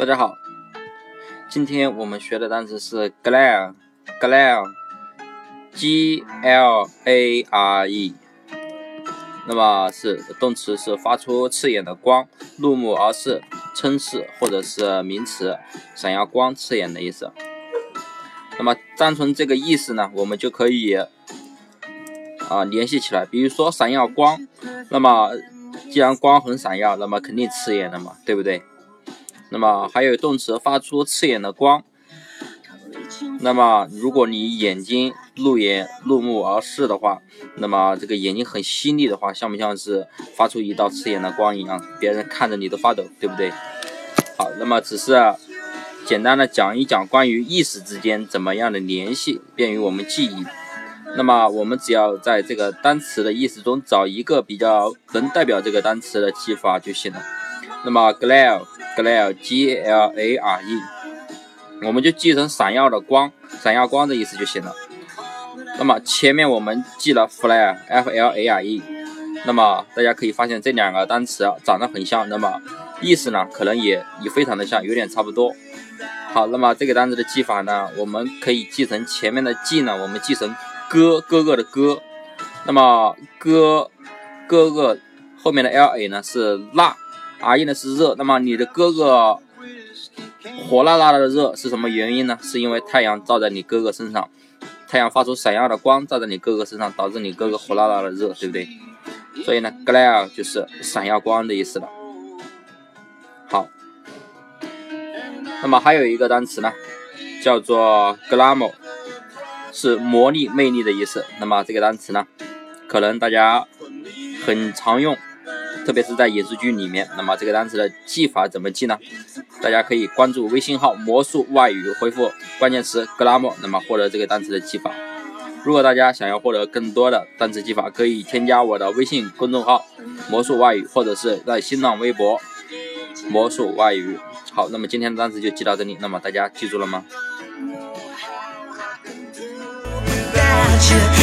大家好，今天我们学的单词是 glare，glare，g l a r e，那么是动词，是发出刺眼的光，怒目而视，称是或者是名词，闪耀光、刺眼的意思。那么单纯这个意思呢，我们就可以啊联系起来，比如说闪耀光，那么既然光很闪耀，那么肯定刺眼的嘛，对不对？那么还有动词发出刺眼的光，那么如果你眼睛入眼入目而视的话，那么这个眼睛很犀利的话，像不像是发出一道刺眼的光一样？别人看着你都发抖，对不对？好，那么只是简单的讲一讲关于意思之间怎么样的联系，便于我们记忆。那么我们只要在这个单词的意思中找一个比较能代表这个单词的记法就行了。那么 glare。Glare，g l a r e，我们就记成闪耀的光，闪耀光的意思就行了。那么前面我们记了 flare，f l a r e，那么大家可以发现这两个单词长得很像，那么意思呢可能也也非常的像，有点差不多。好，那么这个单词的记法呢，我们可以记成前面的 g 呢，我们记成哥哥哥的哥，那么哥哥哥后面的 l a 呢是辣。R 印的是热，那么你的哥哥火辣辣的热是什么原因呢？是因为太阳照在你哥哥身上，太阳发出闪耀的光照在你哥哥身上，导致你哥哥火辣辣的热，对不对？所以呢，glare 就是闪耀光的意思了。好，那么还有一个单词呢，叫做 glamour，是魔力、魅力的意思。那么这个单词呢，可能大家很常用。特别是在影视剧里面，那么这个单词的记法怎么记呢？大家可以关注微信号“魔术外语”，回复关键词 “glamour”，那么获得这个单词的记法。如果大家想要获得更多的单词记法，可以添加我的微信公众号“魔术外语”，或者是在新浪微博“魔术外语”。好，那么今天的单词就记到这里，那么大家记住了吗？I just